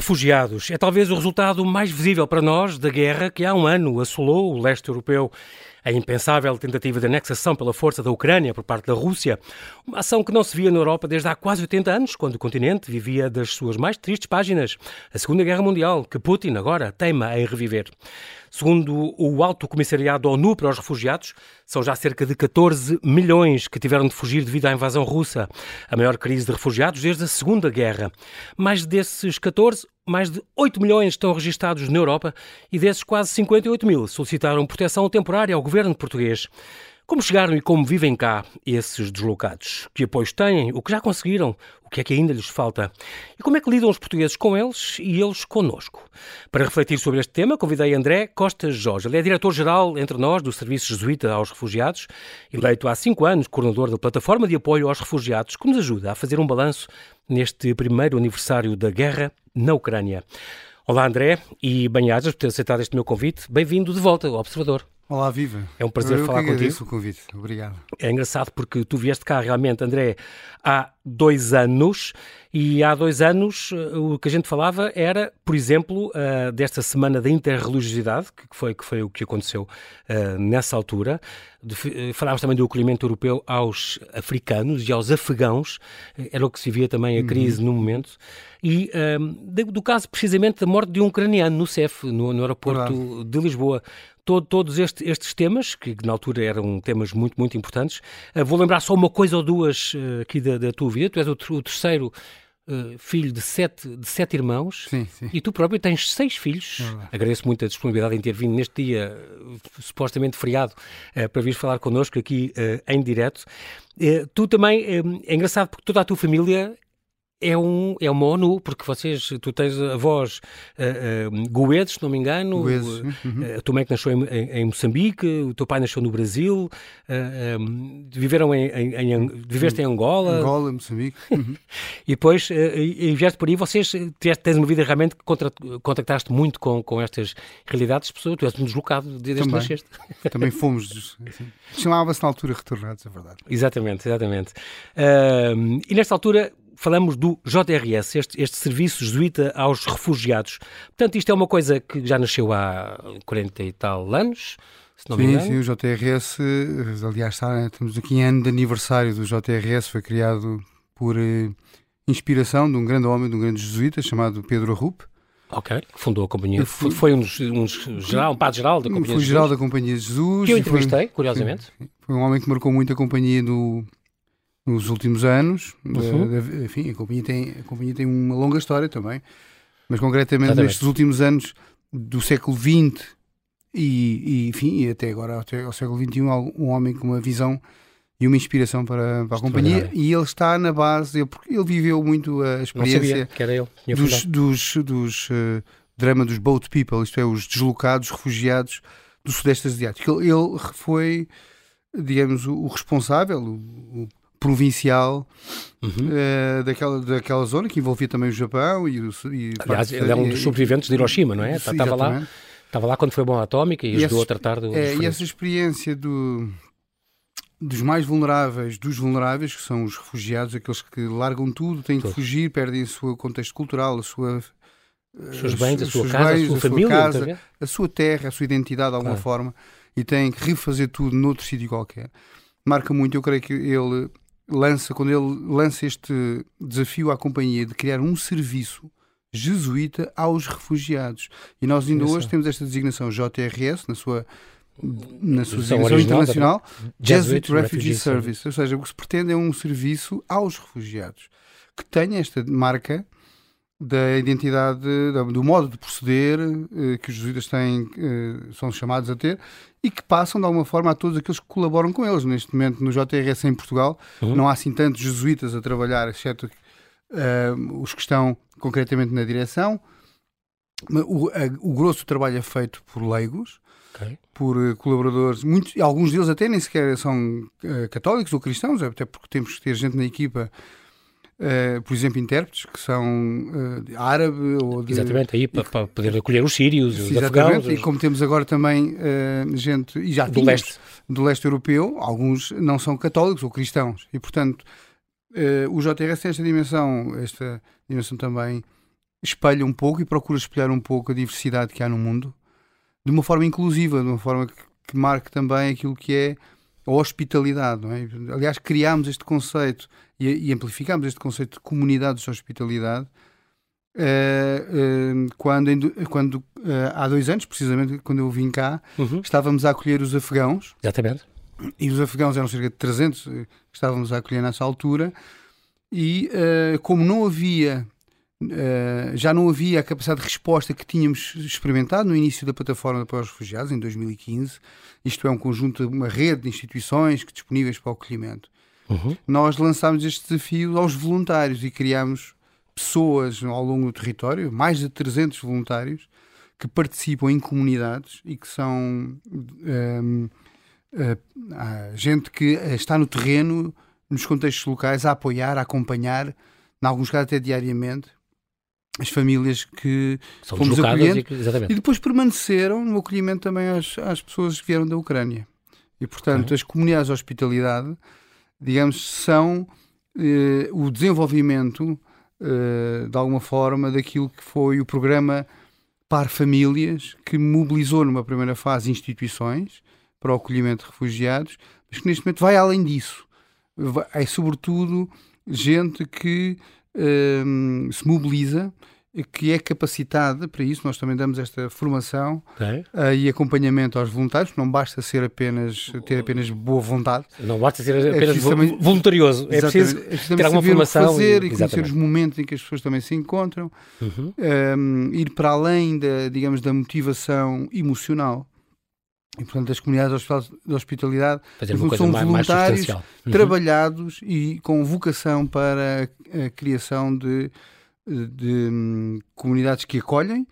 Refugiados é talvez o resultado mais visível para nós da guerra que há um ano assolou o leste europeu. A impensável tentativa de anexação pela força da Ucrânia por parte da Rússia, uma ação que não se via na Europa desde há quase 80 anos, quando o continente vivia das suas mais tristes páginas, a Segunda Guerra Mundial, que Putin agora teima em reviver. Segundo o Alto Comissariado ONU para os Refugiados, são já cerca de 14 milhões que tiveram de fugir devido à invasão russa, a maior crise de refugiados desde a Segunda Guerra. Mais desses 14, mais de 8 milhões estão registados na Europa e desses quase 58 mil solicitaram proteção temporária ao governo português. Como chegaram e como vivem cá esses deslocados? Que apoios têm? O que já conseguiram? O que é que ainda lhes falta? E como é que lidam os portugueses com eles e eles connosco? Para refletir sobre este tema, convidei André Costa Jorge. Ele é diretor-geral entre nós do Serviço Jesuíta aos Refugiados, eleito há cinco anos coordenador da Plataforma de Apoio aos Refugiados, que nos ajuda a fazer um balanço neste primeiro aniversário da guerra na Ucrânia. Olá, André, e bem-ajas por ter aceitado este meu convite. Bem-vindo de volta ao Observador. Olá, viva. É um prazer Eu falar que contigo. o convite. Obrigado. É engraçado porque tu vieste cá realmente, André, há dois anos e há dois anos eh, o que a gente falava era, por exemplo, eh, desta semana da interreligiosidade, que foi, que foi o que aconteceu eh, nessa altura. De, falávamos também do acolhimento europeu aos africanos e aos afegãos, era o que se via também a crise no momento. E eh, do caso precisamente da morte de um ucraniano no CEF, no, no aeroporto de Lisboa. Todo- todos este- estes temas, que na altura eram temas muito, muito importantes. Vou lembrar só uma coisa ou duas aqui da, da tua vida. Tu és o, o terceiro uh, filho de sete, de sete irmãos Sim, sim. e tu próprio tens seis filhos. Agradeço muito a disponibilidade em ter vindo neste dia, uh, supostamente feriado, uh, para vir falar connosco aqui uh, em direto. Tu também, é engraçado porque toda a tua família é, um, é uma ONU, porque vocês, tu tens avós uh, uh, goedes, se não me engano, Goedes, uh, uhum. a tua mãe que nasceu em, em- em Moçambique, o teu pai nasceu no Brasil, uh, um, viveram em, em, em viveste em Angola, Angola, Moçambique. Uhum. e depois uh, e, e vieste por aí, vocês tiveste, tens uma vida realmente que contra, contactaste muito com, com estas realidades, pessoas, tu és um deslocado desde que nasceste. Também fomos. assim, Chamava-se na altura retornados, é verdade. Exatamente, exatamente. E nesta altura falamos do JRS, este, este Serviço Jesuíta aos Refugiados. Portanto, isto é uma coisa que já nasceu há 40 e tal anos, Sim, sim, o JRS, eh, aliás, está, estamos aqui em ano de aniversário do JRS, foi criado por eh, inspiração de um grande homem, de um grande jesuíta chamado Pedro Arrupe. Ok, que fundou a companhia. Fui- Foi um, um geral, um padre geral da Companhia Foi de geral Jesus, da Companhia de Jesus. que eu e foi- entrevistei, curiosamente. Foi um homem que marcou muito a companhia no- nos últimos anos. Da- Uhum. enfim, a companhia, tem, a companhia tem uma longa história também, mas concretamente Exatamente. nestes últimos anos do século XX e, e, enfim, e até agora, até ao século XXI, um homem com uma visão e uma inspiração para, para a companhia. E ele está na base, ele, porque ele viveu muito a experiência sabia dos, dos, dos eh, drama dos boat people, isto é, os deslocados, refugiados do Sudeste Asiático. Ele, ele foi, digamos, o, o responsável, o, o provincial Uhum. eh, daquela, daquela zona, que envolvia também o Japão e o... E Aliás, ele é um dos sobreviventes de Hiroshima, não é? Sim, Estava lá, exatamente. estava lá quando foi a bomba atómica e, E ajudou essa- a tratar do, É, e essa experiência do, dos mais vulneráveis, dos vulneráveis, que são os refugiados, aqueles que largam tudo, têm que fugir, perdem o seu contexto cultural, a sua... Os seus bens, a sua casa, a bens, sua a sua família, casa, muitas vezes. a sua terra, a sua identidade de alguma Claro. forma e tem que refazer tudo noutro sítio qualquer. Marca muito, eu creio que ele lança, quando ele lança este desafio à companhia de criar um serviço jesuíta aos refugiados. E nós ainda hoje temos esta designação JRS na sua na sua Designação internacional, Jesuit Jesuit Refugee Service. Ou seja, o que se pretende é um serviço aos refugiados que tenha esta marca da identidade, da- do modo de proceder eh, que os jesuítas têm, eh, são chamados a ter e que passam de alguma forma a todos aqueles que colaboram com eles. Neste momento, no JRS em Portugal, Uhum. não há assim tantos jesuítas a trabalhar, exceto eh, os que estão concretamente na direção. O, a- o grosso do trabalho é feito por leigos, Ok. por colaboradores, muitos, alguns deles até nem sequer são eh, católicos ou cristãos, até porque temos que ter gente na equipa, eh, por exemplo, intérpretes que são de árabe ou de. Exatamente, aí para, para poder acolher os sírios, os Exatamente, afegãos, e os- como temos agora também eh, gente, e já do tínhamos, leste. do leste europeu, alguns não são católicos ou cristãos, e portanto o JRS tem esta dimensão, esta dimensão também espelha um pouco e procura espelhar um pouco a diversidade que há no mundo de uma forma inclusiva, de uma forma que, que marque também aquilo que é a hospitalidade. É? Aliás, criámos este conceito e, e amplificámos este conceito de comunidades de hospitalidade uh, uh, quando, quando uh, há dois anos, precisamente quando eu vim cá, uhum. estávamos a acolher os afegãos. Exatamente. E os afegãos eram cerca de 300 que estávamos a acolher nessa altura. E como não havia já não havia a capacidade de resposta que tínhamos experimentado no início da plataforma para os refugiados, em 2015. Isto é um conjunto, uma rede de instituições que, disponíveis para o acolhimento. Uhum. Nós lançámos este desafio aos voluntários e criámos pessoas ao longo do território, mais de 300 voluntários, que participam em comunidades e que são um, ehm, uh, gente que está no terreno, nos contextos locais, a apoiar, a acompanhar, em alguns casos até diariamente, as famílias que São fomos acolhendo e, e, depois permaneceram no acolhimento também às, às pessoas que vieram da Ucrânia. E, portanto, uhum. as comunidades de hospitalidade, digamos, são eh, o desenvolvimento, eh, de alguma forma, daquilo que foi o programa Par Famílias, que mobilizou numa primeira fase instituições para o acolhimento de refugiados, mas que neste momento vai além disso. É, sobretudo, gente que uh, se mobiliza, que é capacitada para isso. Nós também damos esta formação uh, e acompanhamento aos voluntários. Não basta ser apenas ter apenas boa vontade. Não basta ser é apenas é também, voluntarioso. É preciso, é ter alguma formação fazer e, e conhecer os momentos em que as pessoas também se encontram. Uhum. Um, ir para além da, digamos, da motivação emocional e, portanto, as comunidades de hospitalidade são voluntários uhum. trabalhados e com vocação para a criação de, de um, comunidades que acolhem,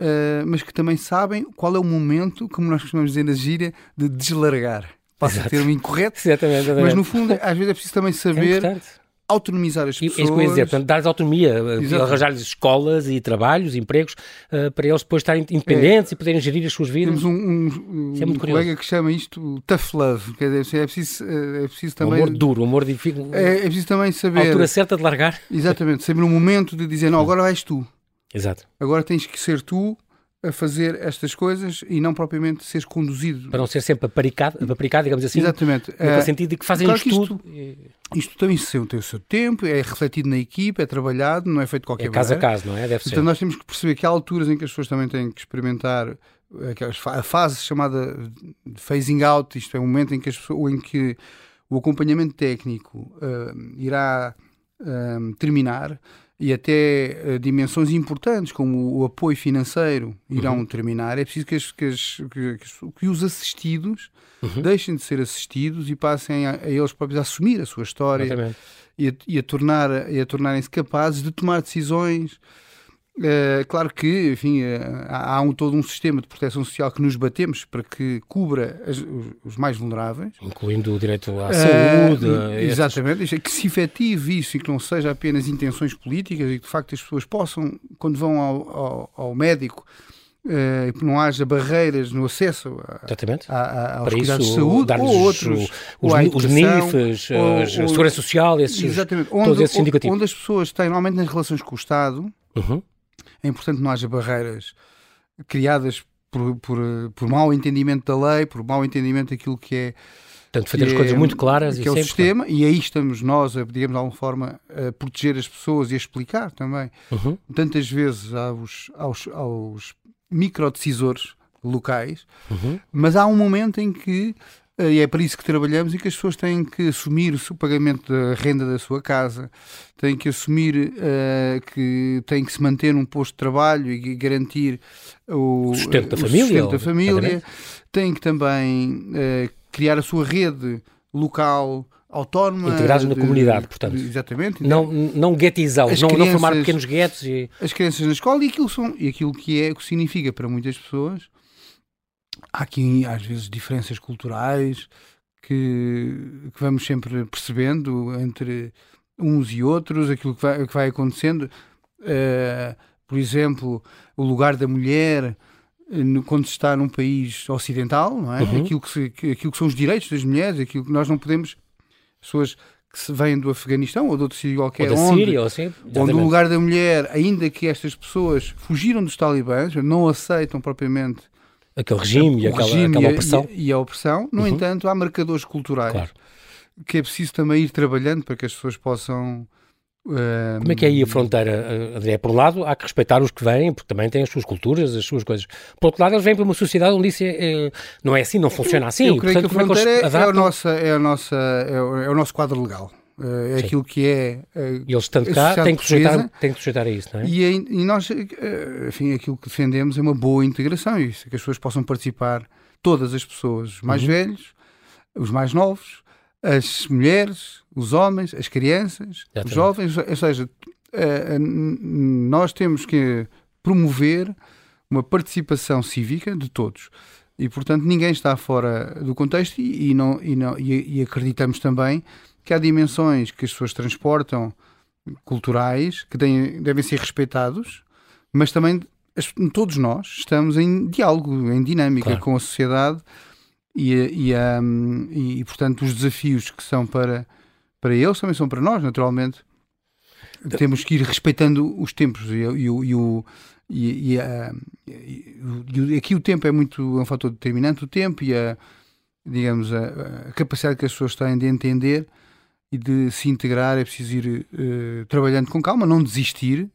uh, mas que também sabem qual é o momento, como nós costumamos dizer na gíria, de deslargar. Passa a termo incorreto, exatamente, exatamente. mas no fundo, às vezes é preciso também saber é autonomizar as pessoas. Isso que eu ia dizer, portanto, dar-lhes autonomia, eh, arranjar-lhes escolas e trabalhos, empregos, uh, para eles depois estarem independentes é. e poderem gerir as suas vidas. Temos um, um, um, é um colega que chama isto tough love, quer dizer, é preciso, eh, é preciso também... Um amor duro, um amor difícil. É, é preciso também saber... A altura certa de largar. Exatamente, saber o momento de dizer, não, agora vais tu. Exato. Agora tens que ser tu a fazer estas coisas e não propriamente seres conduzido. Para não ser sempre aparicado, aparicado digamos assim. Exatamente. No uh, sentido de que fazem claro isto, que isto tudo. Isto também tem o seu tempo, é refletido na equipa, é trabalhado, não é feito de qualquer é caso maneira. a caso, não é? Deve Portanto, ser. nós temos que perceber que há alturas em que as pessoas também têm que experimentar eh, a fase chamada phasing out, isto é o momento em que, as pessoas, em que o acompanhamento técnico uh, irá uh, terminar e até uh, dimensões importantes como o apoio financeiro irão uhum. terminar, é preciso que, as, que, as, que, que os assistidos uhum. deixem de ser assistidos e passem a, a, eles próprios a assumir a sua história e a, e a, tornar, e a tornarem-se capazes de tomar decisões Uh, claro que, enfim, uh, há um, todo um sistema de proteção social que nos batemos para que cubra as, os, os, mais vulneráveis. Incluindo o direito à uh, saúde. Exatamente, estes... que se efetive isso e que não seja apenas intenções políticas e que de facto as pessoas possam, quando vão ao, ao, ao médico, que não haja barreiras no acesso a. A, a, aos Para cuidados isso, de saúde ou outros. Os, os NIFs, ou, a Segurança Social, esses, exatamente, onde, todos esses indicativos. Onde as pessoas têm, normalmente nas relações com o Estado, uhum é importante que não haja barreiras criadas por, por, por mau entendimento da lei, por mau entendimento daquilo que é. Portanto, fazer as é, coisas muito claras que é o sistema, e aí estamos nós, a, digamos, de alguma forma, a proteger as pessoas e a explicar também, uhum. tantas vezes aos, aos, aos microdecisores locais, uhum. mas há um momento em que e é para isso que trabalhamos e que as pessoas têm que assumir o pagamento da renda da sua casa, têm que assumir uh, que têm que se manter num posto de trabalho e garantir o, o sustento da o família, sustento da família. têm que também uh, criar a sua rede local autónoma. Integrados na comunidade, portanto. Exatamente. Não, não guetizá-los, não, não formar pequenos guetos. E... As crianças na escola e aquilo, são, e aquilo que é, que significa para muitas pessoas há aqui às vezes diferenças culturais que, que, vamos sempre percebendo entre uns e outros, aquilo que vai, que vai acontecendo. Uh, por exemplo, o lugar da mulher eh, quando se está num país ocidental, não é? Uhum. Aquilo, que se, aquilo que são os direitos das mulheres, aquilo que nós não podemos, pessoas que vêm do Afeganistão ou de outro sítio qualquer, ou da onde, Síria, ou assim, onde o lugar da mulher, ainda que estas pessoas fugiram dos talibãs, não aceitam propriamente aquele regime e aquela, regime aquela opressão. E a, e a opressão, no uhum. entanto, há marcadores culturais claro. que é preciso também ir trabalhando para que as pessoas possam como é que é aí a fronteira, André? Por um lado, há que respeitar os que vêm, porque também têm as suas culturas, as suas coisas. Por outro lado, eles vêm para uma sociedade onde isso é, é, não é assim, não funciona assim. Eu, eu creio Portanto, que a fronteira é, é, a nossa, é, a nossa, é, o, é o nosso quadro legal. É, é aquilo que é. E eles, estando cá, têm que, sujeitar, têm que sujeitar a isso, não é? E, e nós, eh, enfim, aquilo que defendemos é uma boa integração, isso, que as pessoas possam participar, todas as pessoas, os mais uhum. velhos, os mais novos, as mulheres, os homens, as crianças, Exatamente. os jovens, ou seja, eh, eh, nós temos que promover uma participação cívica de todos. E, portanto, ninguém está fora do contexto e, e não, e, não, e, e acreditamos também que há dimensões que as pessoas transportam culturais que têm, devem ser respeitados, mas também todos nós estamos em diálogo, em dinâmica claro. com a sociedade e, e, um, e, portanto, os desafios que são para, para eles também são para nós, naturalmente. Temos que ir respeitando os tempos e, e, e o. E, a, aqui o tempo é muito é um fator determinante, o tempo e a, digamos, a, a capacidade que as pessoas têm de entender e de se integrar, é preciso ir uh, trabalhando com calma, não desistir,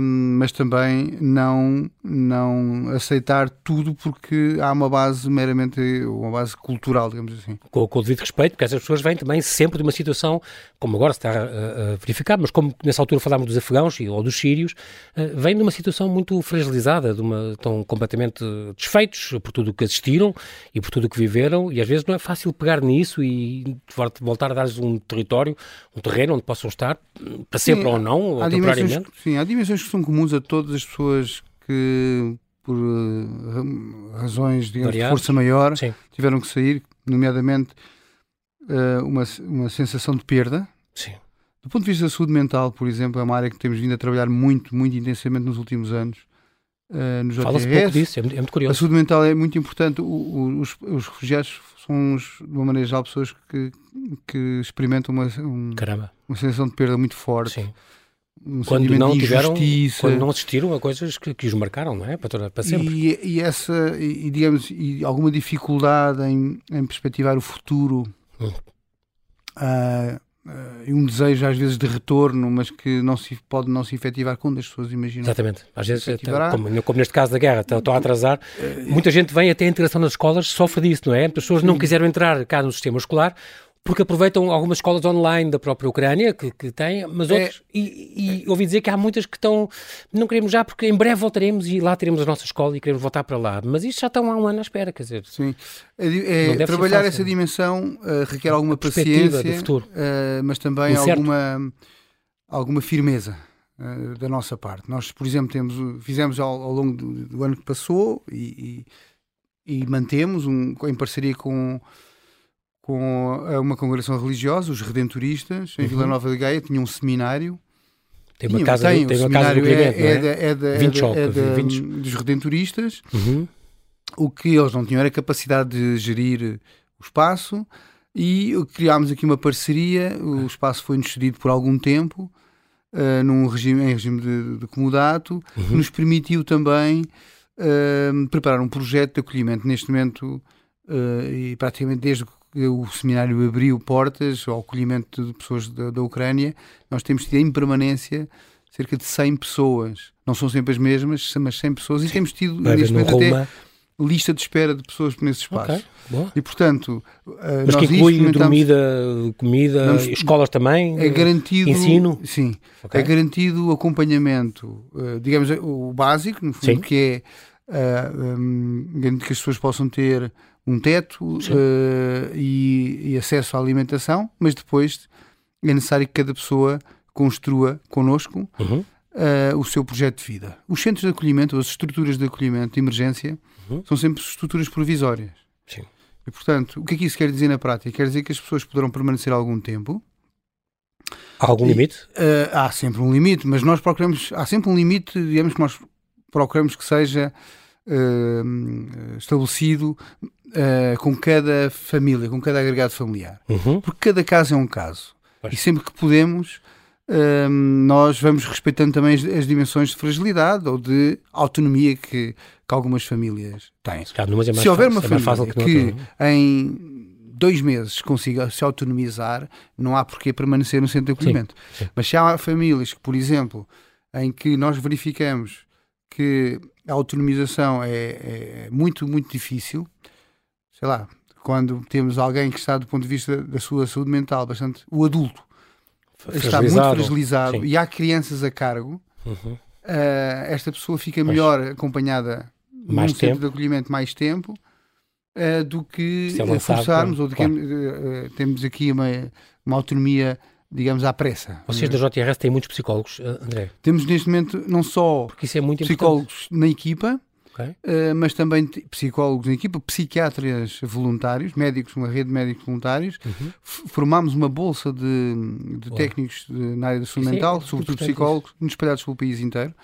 mas também não, não aceitar tudo porque há uma base meramente, uma base cultural, digamos assim. Com, com o devido respeito, porque essas pessoas vêm também sempre de uma situação, como agora se está a, verificar, mas como nessa altura falámos dos afegãos ou dos sírios, uh, vêm de uma situação muito fragilizada, de uma, estão completamente desfeitos por tudo o que assistiram e por tudo o que viveram, e às vezes não é fácil pegar nisso e voltar a dar-lhes um território, um terreno onde possam estar, para sempre sim, ou não, ou temporariamente. Sim, há dimensões que são comuns a todas as pessoas que, por uh, razões digamos, de força maior, Sim. tiveram que sair, nomeadamente uh, uma, uma sensação de perda. Sim. Do ponto de vista da saúde mental, por exemplo, é uma área que temos vindo a trabalhar muito, muito intensamente nos últimos anos. Uh, no Fala-se pouco disso, é muito, é muito, curioso. A saúde mental é muito importante. O, o, os, os, refugiados são, de uma maneira geral, pessoas que, que experimentam uma, um, uma sensação de perda muito forte. Sim um quando não tiveram, quando não assistiram a coisas que, que os marcaram, não é? Para, para sempre. E, e essa, e, digamos, e alguma dificuldade em, em perspectivar o futuro hum. uh, uh, e um desejo às vezes de retorno, mas que não se pode não se efetivar quando as pessoas imaginam. Exatamente. Às vezes, até, como, como, neste caso da guerra, estão a atrasar, muita gente vem até a integração nas escolas sofre disso, não é? As pessoas não quiseram entrar cá no sistema escolar porque aproveitam algumas escolas online da própria Ucrânia que, que têm, mas é. outros, é, e, e, ouvi dizer que há muitas que estão, não queremos já, porque em breve voltaremos e lá teremos a nossa escola e queremos voltar para lá. Mas isto já estão há um ano à espera, quer dizer. Sim, é, é trabalhar essa dimensão uh, requer alguma paciência, do futuro. Uh, mas também alguma, alguma firmeza uh, da nossa parte. Nós, por exemplo, temos, fizemos ao, ao longo do, do, ano que passou e, e, e mantemos um, em parceria com com uma congregação religiosa, os Redentoristas, em uhum. Vila Nova de Gaia, tinha um seminário. Tem uma casa, tem, tem uma casa do é, é, é, é, da, é, da, é dos Redentoristas. Uhum. O que eles não tinham era a capacidade de gerir o espaço e criámos aqui uma parceria. O espaço foi-nos cedido por algum tempo, uh, num regime, em regime de, de comodato, uhum. que nos permitiu também uh, preparar um projeto de acolhimento. Neste momento, uh, e praticamente desde o seminário abriu portas ao acolhimento de pessoas da, da Ucrânia, nós temos tido em permanência cerca de 100 pessoas. Não são sempre as mesmas, mas 100 pessoas. E temos tido, Vai neste momento, até lista de espera de pessoas nesse espaço. Okay, e, portanto... Eh, mas que inclui dormida, comida, escolas também? É garantido... Ensino? Sim. Okay. É garantido o acompanhamento, eh, digamos, o básico, no fundo, sim. que é uh, um, que as pessoas possam ter um teto uh, e, e, acesso à alimentação, mas depois é necessário que cada pessoa construa connosco uhum. uh, o seu projeto de vida. Os centros de acolhimento, as estruturas de acolhimento de emergência, uhum. são sempre estruturas provisórias. Sim. E, portanto, o que é que isso quer dizer na prática? Quer dizer que as pessoas poderão permanecer algum tempo. Há algum e, limite? Uh, há sempre um limite, mas nós procuramos, há sempre um limite, digamos que nós procuramos que seja estabelecido uh, com cada família, com cada agregado familiar. Uhum. Porque cada caso é um caso. Pois. E sempre que podemos, uh, nós vamos respeitando também as, as, dimensões de fragilidade ou de autonomia que, que algumas famílias têm. Se, é Se houver uma é família que, que em dois meses consiga se autonomizar, não há porquê permanecer no centro de acolhimento. Sim, sim. Mas se há famílias que, por exemplo, em que nós verificamos que a autonomização é, é muito, muito difícil, sei lá, quando temos alguém que está do ponto de vista da sua saúde mental, bastante, o adulto está muito fragilizado sim. e há crianças a cargo, uhum. uh, esta pessoa fica melhor Mas, acompanhada mais num tempo. centro de acolhimento mais tempo uh, do que é forçarmos, ou de claro. que uh, temos aqui uma, uma autonomia digamos, à pressa. Vocês da JRS têm muitos psicólogos, André? Temos neste momento não só é psicólogos importante. na equipa, okay. uh, mas também psicólogos na equipa, psiquiatras voluntários, médicos, uma rede de médicos voluntários. Uhum. Formámos uma bolsa de, de técnicos de, na área da saúde mental, é sobretudo psicólogos, isso. espalhados pelo país inteiro.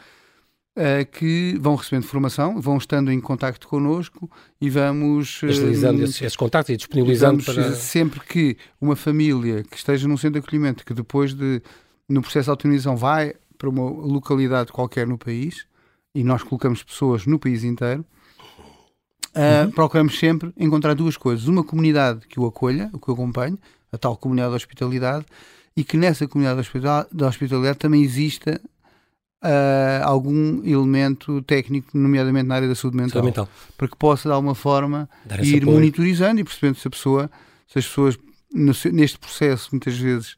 Uh, que vão recebendo formação, vão estando em contacto connosco e vamos agilizando uh, esses, esses contactos e disponibilizando para... sempre que uma família que esteja num centro de acolhimento que depois de no processo de autorização vai para uma localidade qualquer no país e nós colocamos pessoas no país inteiro uh, uhum. procuramos sempre encontrar duas coisas uma comunidade que o acolha, o que o acompanhe a tal comunidade de hospitalidade e que nessa comunidade de hospitalidade também exista uh, algum elemento técnico, nomeadamente na área da saúde mental, saúde mental. para que possa de alguma forma ir apoio. monitorizando e percebendo se a pessoa, se as pessoas neste processo muitas vezes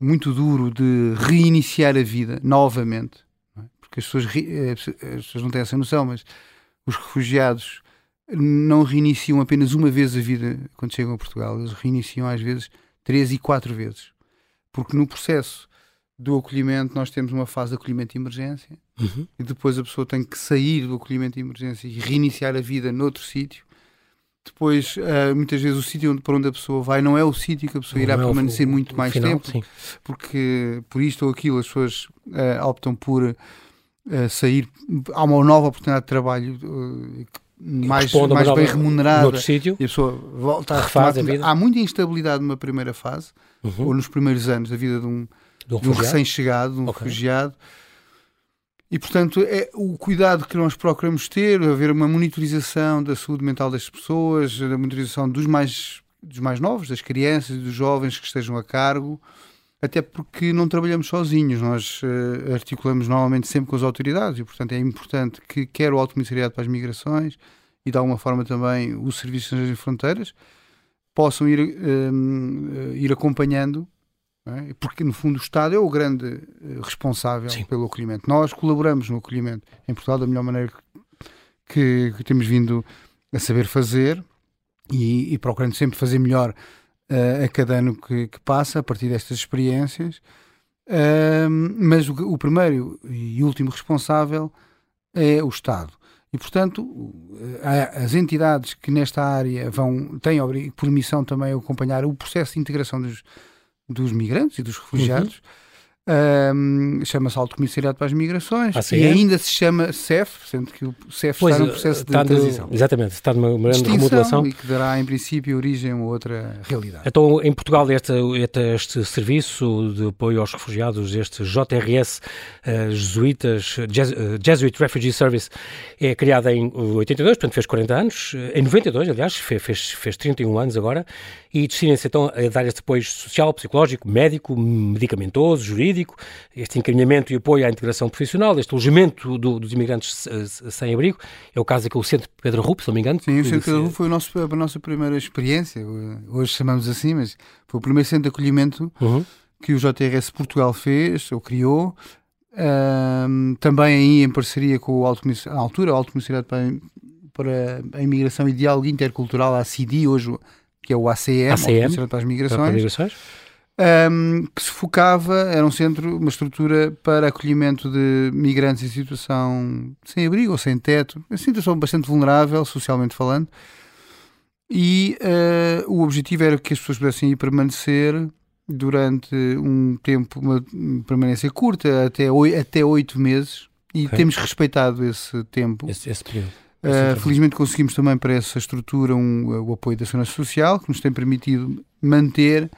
muito duro de reiniciar a vida novamente? Porque as pessoas, eh, as pessoas não têm essa noção, mas os refugiados não reiniciam apenas uma vez a vida quando chegam a Portugal, eles reiniciam às vezes três e quatro vezes, porque no processo do acolhimento, nós temos uma fase de acolhimento de emergência uhum. e depois a pessoa tem que sair do acolhimento de emergência e reiniciar a vida noutro sítio. Depois, uh, muitas vezes, o sítio para onde a pessoa vai não é o sítio que a pessoa não irá é permanecer o, muito mais final, tempo, sim. porque por isto ou aquilo as pessoas uh, optam por uh, sair. Há uma nova oportunidade de trabalho mais, mais bem remunerada sítio, e a pessoa volta a refaz a vida. Há muita instabilidade numa primeira fase uhum. ou nos primeiros anos da vida de um de um, um recém-chegado, de um okay. refugiado. E, portanto, é o cuidado que nós procuramos ter, haver uma monitorização da saúde mental das pessoas, da monitorização dos mais, dos mais novos, das crianças e dos jovens que estejam a cargo, até porque não trabalhamos sozinhos, nós uh, articulamos normalmente sempre com as autoridades e, portanto, é importante que quer o Alto Comissariado para as Migrações e, de alguma forma, também o Serviço de Fronteiras possam ir, uh, ir acompanhando é? porque no fundo o Estado é o grande eh, responsável Sim. pelo acolhimento. Nós colaboramos no acolhimento em Portugal da melhor maneira que, que temos vindo a saber fazer e, e procurando sempre fazer melhor uh, a cada ano que, que, passa a partir destas experiências. Uh, mas o, o, primeiro e último responsável é o Estado. E, portanto, as entidades que nesta área vão têm por missão também acompanhar o processo de integração dos, dos migrantes e dos refugiados. Uhum. Um, chama-se Alto Comissariado para as Migrações ah, e ainda se chama CEF, sendo que o CEF pois, está no processo de transição. No, exatamente, está numa grande remodelação. E que dará, em princípio, origem a outra realidade. Então, em Portugal, este, este serviço de apoio aos refugiados, este JRS, uh, Jesuítas, Jes, uh, Jesuit Refugee Service, é criado em 82, portanto fez 40 anos, em 92, aliás, fez, fez, fez 31 anos agora, e destina-se então a dar este apoio social, psicológico, médico, medicamentoso, jurídico, este encaminhamento e apoio à integração profissional, este alojamento do, dos imigrantes sem abrigo. É o caso daquele Centro Pedro Rupo, se não me engano. Sim, o Centro Pedro Rupo foi o nosso, a nossa primeira experiência, hoje chamamos assim, mas foi o primeiro centro de acolhimento uhum. que o JRS Portugal fez, ou criou, um, também aí em parceria com o Alto à altura, o Alto Comissariado para, para a Imigração e Diálogo Intercultural, a CIDI, hoje que é o ACM, ACM para as Migrações, para migrações. Um, que se focava, era um centro, uma estrutura para acolhimento de migrantes em situação sem abrigo ou sem teto, em situação bastante vulnerável, socialmente falando, e uh, o objetivo era que as pessoas pudessem ir permanecer durante um tempo, uma permanência curta, até, até oito meses, e okay. temos respeitado esse tempo. Esse, esse período Uh, felizmente conseguimos também para essa estrutura um, o apoio da Segurança Social, que nos tem permitido manter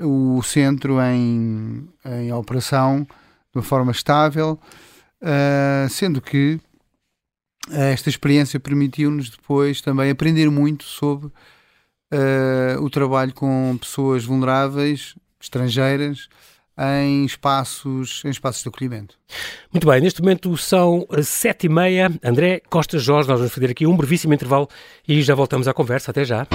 o centro em, em operação de uma forma estável, uh, sendo que esta experiência permitiu-nos depois também aprender muito sobre uh, o trabalho com pessoas vulneráveis, estrangeiras, em espaços, em espaços de acolhimento. Muito bem, neste momento são sete e meia. André Costa Jorge, nós vamos fazer aqui um brevíssimo intervalo e já voltamos à conversa. Até já.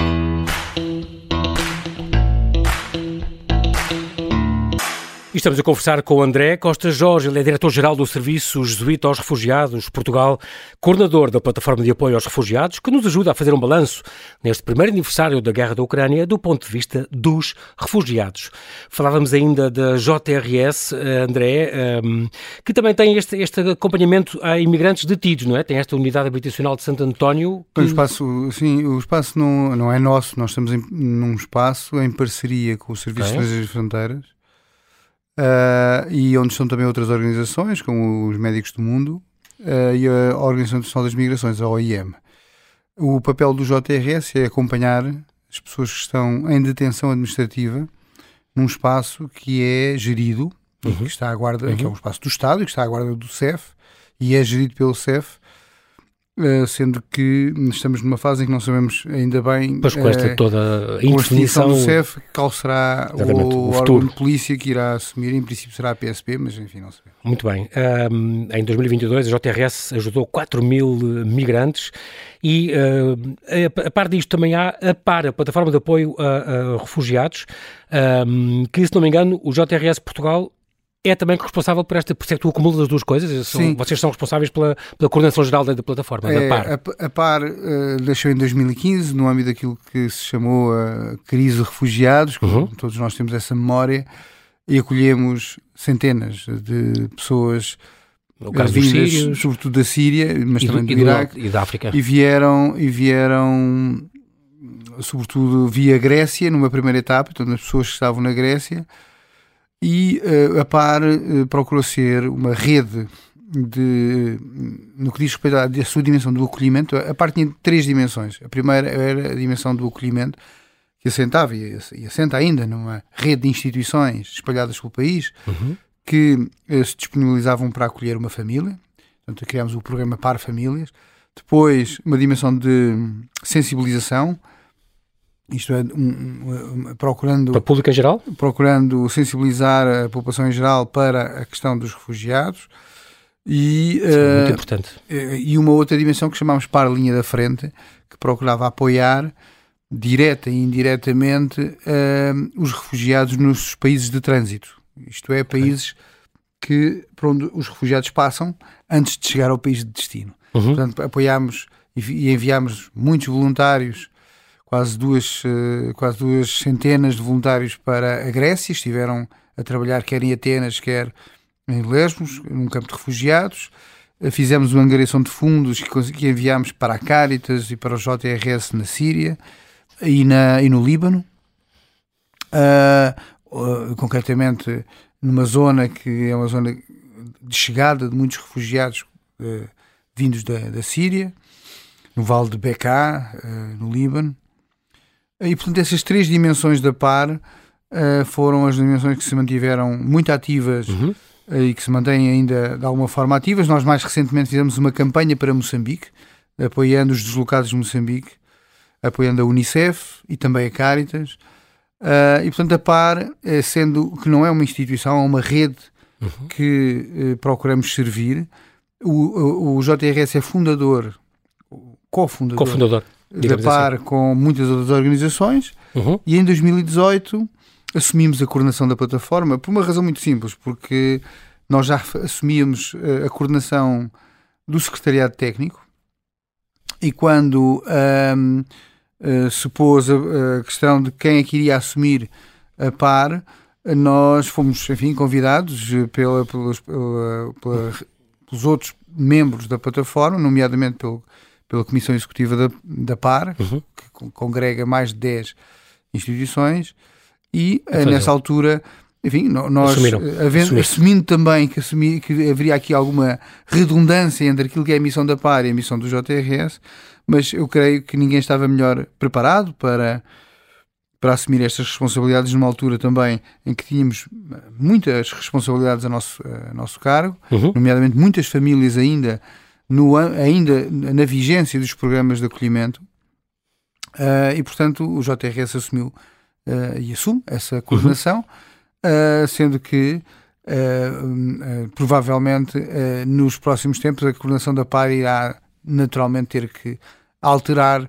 Estamos a conversar com o André Costa Jorge, ele é diretor-geral do Serviço Jesuíta aos Refugiados Portugal, coordenador da Plataforma de Apoio aos Refugiados, que nos ajuda a fazer um balanço neste primeiro aniversário da Guerra da Ucrânia do ponto de vista dos refugiados. Falávamos ainda da JRS, eh, André, ehm, que também tem este, este acompanhamento a imigrantes detidos, não é? Tem esta unidade habitacional de Santo António. Que... O espaço, sim, o espaço não, não é nosso, nós estamos em, num espaço em parceria com o Serviço okay. de Fronteiras uh, e onde estão também outras organizações, como os Médicos do Mundo uh, e a Organização Internacional das Migrações, a OIM. O papel do JRS é acompanhar as pessoas que estão em detenção administrativa num espaço que é gerido, uhum. que está à guarda, uhum. que é um espaço do Estado e que está à guarda do CEF e é gerido pelo CEF sendo que estamos numa fase em que não sabemos ainda bem pois com esta uh, toda a indefinição do CEF qual será o, o órgão de polícia que irá assumir, em princípio será a PSP, mas enfim, não sabemos. Muito bem. Um, em 2022 a JRS ajudou 4 mil migrantes e uh, a, a par disto também há a PAR, a Plataforma de Apoio a, a Refugiados, um, que se não me engano o JRS Portugal é também responsável por esta, por ser tu acumulas as duas coisas? São, vocês são responsáveis pela, pela coordenação geral da, da plataforma, é, da PAR? A, a PAR uh, deixou em 2015, no âmbito daquilo que se chamou a crise de refugiados, uhum. todos nós temos essa memória, e acolhemos centenas de pessoas no caso vindas, sírios, sobretudo da Síria, mas também do, do Iraque e da África. E vieram, e vieram sobretudo via Grécia, numa primeira etapa, então as pessoas que estavam na Grécia e uh, a PAR uh, procurou ser uma rede de, no que diz respeito à, sua dimensão do acolhimento, a parte tinha três dimensões. A primeira era a dimensão do acolhimento, que assentava e, e assenta ainda numa rede de instituições espalhadas pelo país uhum. que uh, se disponibilizavam para acolher uma família. Portanto, criámos o programa Par Famílias. Depois, uma dimensão de sensibilização, isto é, um, um, procurando para o público em geral, procurando sensibilizar a população em geral para a questão dos refugiados. E uh, muito importante. eh, e uma outra dimensão que chamamos para a linha da frente que procurava apoiar direta e indiretamente uh, os refugiados nos países de trânsito, isto é, países que por onde os refugiados passam antes de chegar ao país de destino. Uhum. Portanto, apoiámos e enviámos muitos voluntários quase duas, eh, quase duas centenas de voluntários para a Grécia, estiveram a trabalhar quer em Atenas, quer em Lesbos, num campo de refugiados. Eh, fizemos uma angariação de fundos que enviámos para a Caritas e para o JRS na Síria e, na, e no Líbano. Uh, concretamente numa zona que é uma zona de chegada de muitos refugiados uh, vindos da, da Síria, no Vale de Bekaa, no Líbano. E, portanto, essas três dimensões da par uh, foram as dimensões que se mantiveram muito ativas uhum. uh, e que se mantêm ainda de alguma forma ativas. Nós, mais recentemente, fizemos uma campanha para Moçambique, apoiando os deslocados de Moçambique, apoiando a Unicef e também a Caritas. Uh, e, portanto, a par, sendo que não é uma instituição, é uma rede uhum. que procuramos servir. O, o, o JRS é fundador, cofundador. cofundador da par assim. com muitas outras organizações uhum. e em 2018 assumimos a coordenação da plataforma por uma razão muito simples, porque nós já assumíamos eh, a coordenação do secretariado técnico e quando eh, se pôs a, a, questão de quem é que iria assumir a par, nós fomos, enfim, convidados pela, pelos, pela, pela, pelos outros membros da plataforma, nomeadamente pelo pela Comissão Executiva da, da PAR, uhum. que congrega mais de 10 instituições, e então, nessa altura enfim, nós havendo, assumindo também que, assumi, que haveria aqui alguma redundância entre aquilo que é a missão da PAR e a missão do JRS, mas eu creio que ninguém estava melhor preparado para, para assumir estas responsabilidades numa altura também em que tínhamos muitas responsabilidades a nosso, a nosso cargo, uhum. nomeadamente muitas famílias ainda, no, ainda na vigência dos programas de acolhimento, uh, e portanto o JRS assumiu uh, e assume essa coordenação. Uhum uh, sendo que provavelmente nos próximos tempos a coordenação da PAR irá naturalmente ter que alterar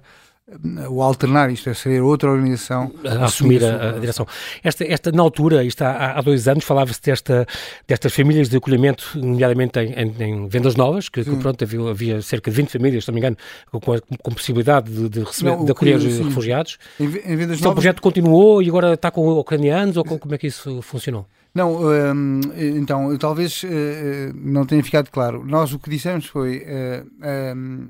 o alternar, isto é ser outra organização a assumir a, a, direção. Esta, esta, na altura, isto há, há dois anos, falava-se desta, destas famílias de acolhimento, nomeadamente em, em, em vendas novas, que, que, pronto, havia, havia, cerca de 20 famílias, se não me engano, com, com possibilidade de, de receber, não, de acolher refugiados. Em, em vendas então, novas... o projeto continuou e agora está com ucranianos ou com, como é que isso funcionou? Não, hum, então, talvez uh, não tenha ficado claro. Nós o que dissemos foi. Uh, um,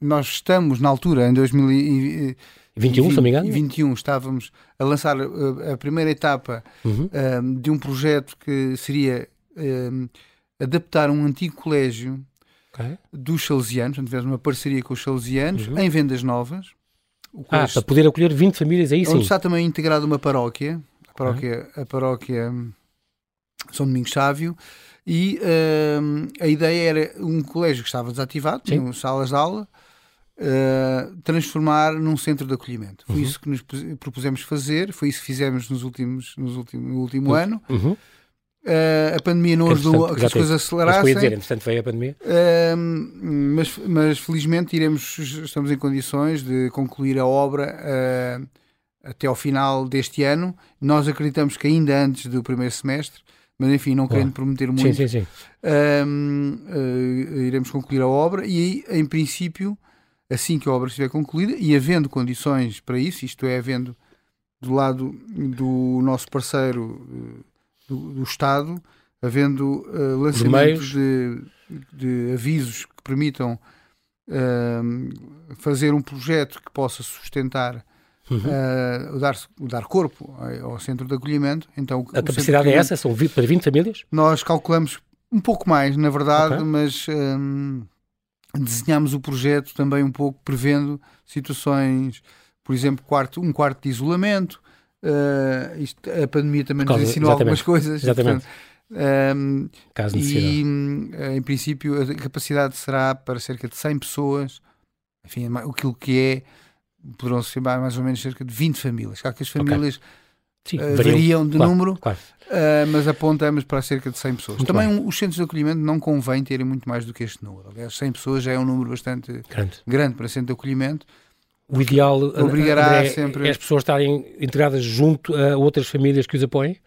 nós estamos na altura, em 2021, se não me engano? 21, estávamos a lançar a, uh, a primeira etapa uhum. um, de um projeto que seria um, adaptar um antigo colégio okay. dos salesianos, portanto, tivemos uma parceria com os salesianos uhum. em vendas novas. ah, para poder acolher 20 famílias aí sim. Onde está também integrado uma paróquia, a paróquia, a paróquia São Domingos Sávio, e uh, a ideia era um colégio que estava desativado, tinha salas de aula, uh, transformar num centro de acolhimento. Foi uhum. isso que nos propusemos fazer, foi isso que fizemos nos últimos, nos últimos, no último uhum. ano. Uhum. Uh, a pandemia não ajudou a que as coisas acelerassem. Mas dizer, entretanto veio a pandemia. Uh, mas, mas felizmente iremos, estamos em condições de concluir a obra uh, até ao final deste ano. Nós acreditamos que ainda antes do primeiro semestre, mas enfim, não querendo prometer muito, sim, sim, sim. iremos concluir a obra e em princípio assim que a obra estiver concluída e havendo condições para isso, isto é, havendo do lado do nosso parceiro eh, do, do Estado, havendo uh, lançamentos de, de, avisos que permitam uh, fazer um projeto que possa sustentar Uhum. Uh, dar, dar corpo ao centro de acolhimento. Então, a capacidade é essa? São para 20 famílias? Nós calculamos um pouco mais, na verdade, okay. mas um, desenhámos o projeto também um pouco prevendo situações, por exemplo, quarto, um quarto de isolamento. Uh, isto, a pandemia também nos ensinou algumas coisas. Exatamente. um, Caso e uh, em princípio a capacidade será para cerca de 100 pessoas, enfim, aquilo que é, poderão ser mais ou menos cerca de 20 famílias. Claro que as famílias okay. Sim, uh, variam de claro, número, claro. Uh, mas apontamos para cerca de 100 pessoas. Muito Também um, os centros de acolhimento não convém terem muito mais do que este número. Aliás, 100 pessoas já é um número bastante grande, grande para centro de acolhimento. O ideal obrigará André, sempre... é as pessoas estarem integradas junto a outras famílias que os apoiem,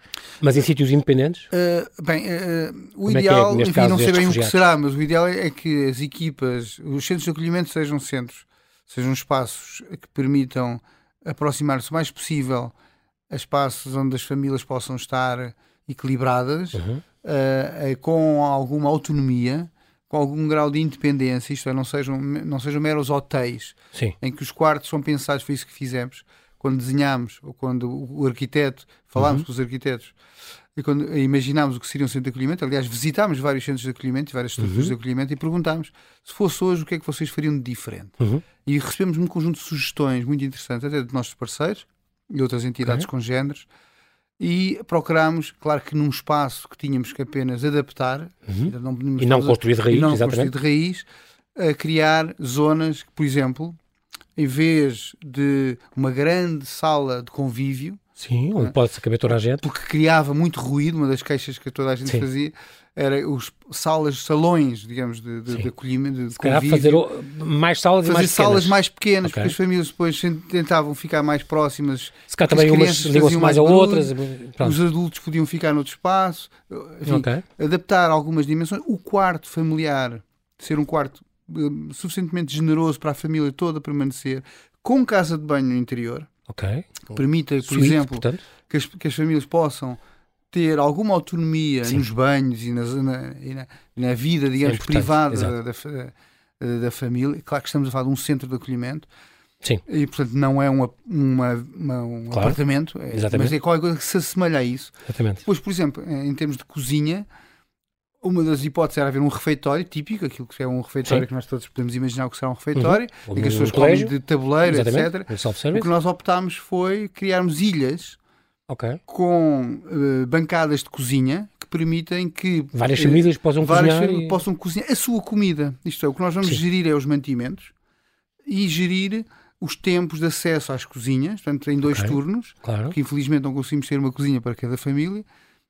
mas em sítios independentes? Uh, bem, uh, o Como ideal, é é, enfim, não sei bem o que será, mas o ideal é que as equipas, os centros de acolhimento sejam centros, sejam espaços que permitam aproximar-se o mais possível a espaços onde as famílias possam estar equilibradas, uhum. uh, com alguma autonomia, com algum grau de independência, isto é, não sejam, não sejam meros hotéis, Sim. em que os quartos são pensados, foi isso que fizemos, quando desenhámos, ou quando o arquiteto, falámos uhum. com os arquitetos, e quando imaginámos o que seria um centro de acolhimento, aliás, visitámos vários centros de acolhimento, várias estruturas uhum. de acolhimento, e perguntámos se fosse hoje o que é que vocês fariam de diferente. Uhum. E recebemos um conjunto de sugestões muito interessantes, até de nossos parceiros, e outras entidades okay. congêneres, e procurámos, claro que num espaço que tínhamos que apenas adaptar uhum. não e não construir de raiz, e não construir de raiz, a criar zonas que, por exemplo, em vez de uma grande sala de convívio, Sim, onde pode-se caber toda a gente. Porque criava muito ruído, uma das queixas que toda a gente Sim. fazia era os salas, salões, digamos, de, de, de acolhimento, de convívio. fazer mais salas fazer e mais salas mais pequenas, okay. porque as famílias depois tentavam ficar mais próximas. Se cá também umas ligam-se mais a outras. Pronto. Os adultos podiam ficar noutro espaço. Enfim, okay. adaptar algumas dimensões. O quarto familiar, ser um quarto uh, suficientemente generoso para a família toda permanecer, com casa de banho no interior. Ok. Permita, por Suite, exemplo, que as, que as famílias possam ter alguma autonomia Sim. nos banhos e, nas, na, e na, na, vida, digamos, é privada da, da, da, família. Claro que estamos a falar de um centro de acolhimento. Sim. E, portanto, não é uma, uma, uma um Claro. apartamento, é- mas é qualquer coisa que se assemelha a isso. Exatamente. Depois, por exemplo, em termos de cozinha, uma das hipóteses era haver um refeitório típico, aquilo que é um refeitório Sim. que nós todos podemos imaginar o que será um refeitório, Ou em que as pessoas comem de tabuleiro, Exatamente. etc. O que nós optámos foi criarmos ilhas Ok. com eh, bancadas de cozinha que permitem que Várias eh, famílias possam várias cozinhar. e- possam cozinhar a sua comida. Isto é, o que nós vamos Sim. gerir é os mantimentos e gerir os tempos de acesso às cozinhas, portanto, em dois Ok. turnos, Claro. que infelizmente não conseguimos ter uma cozinha para cada família,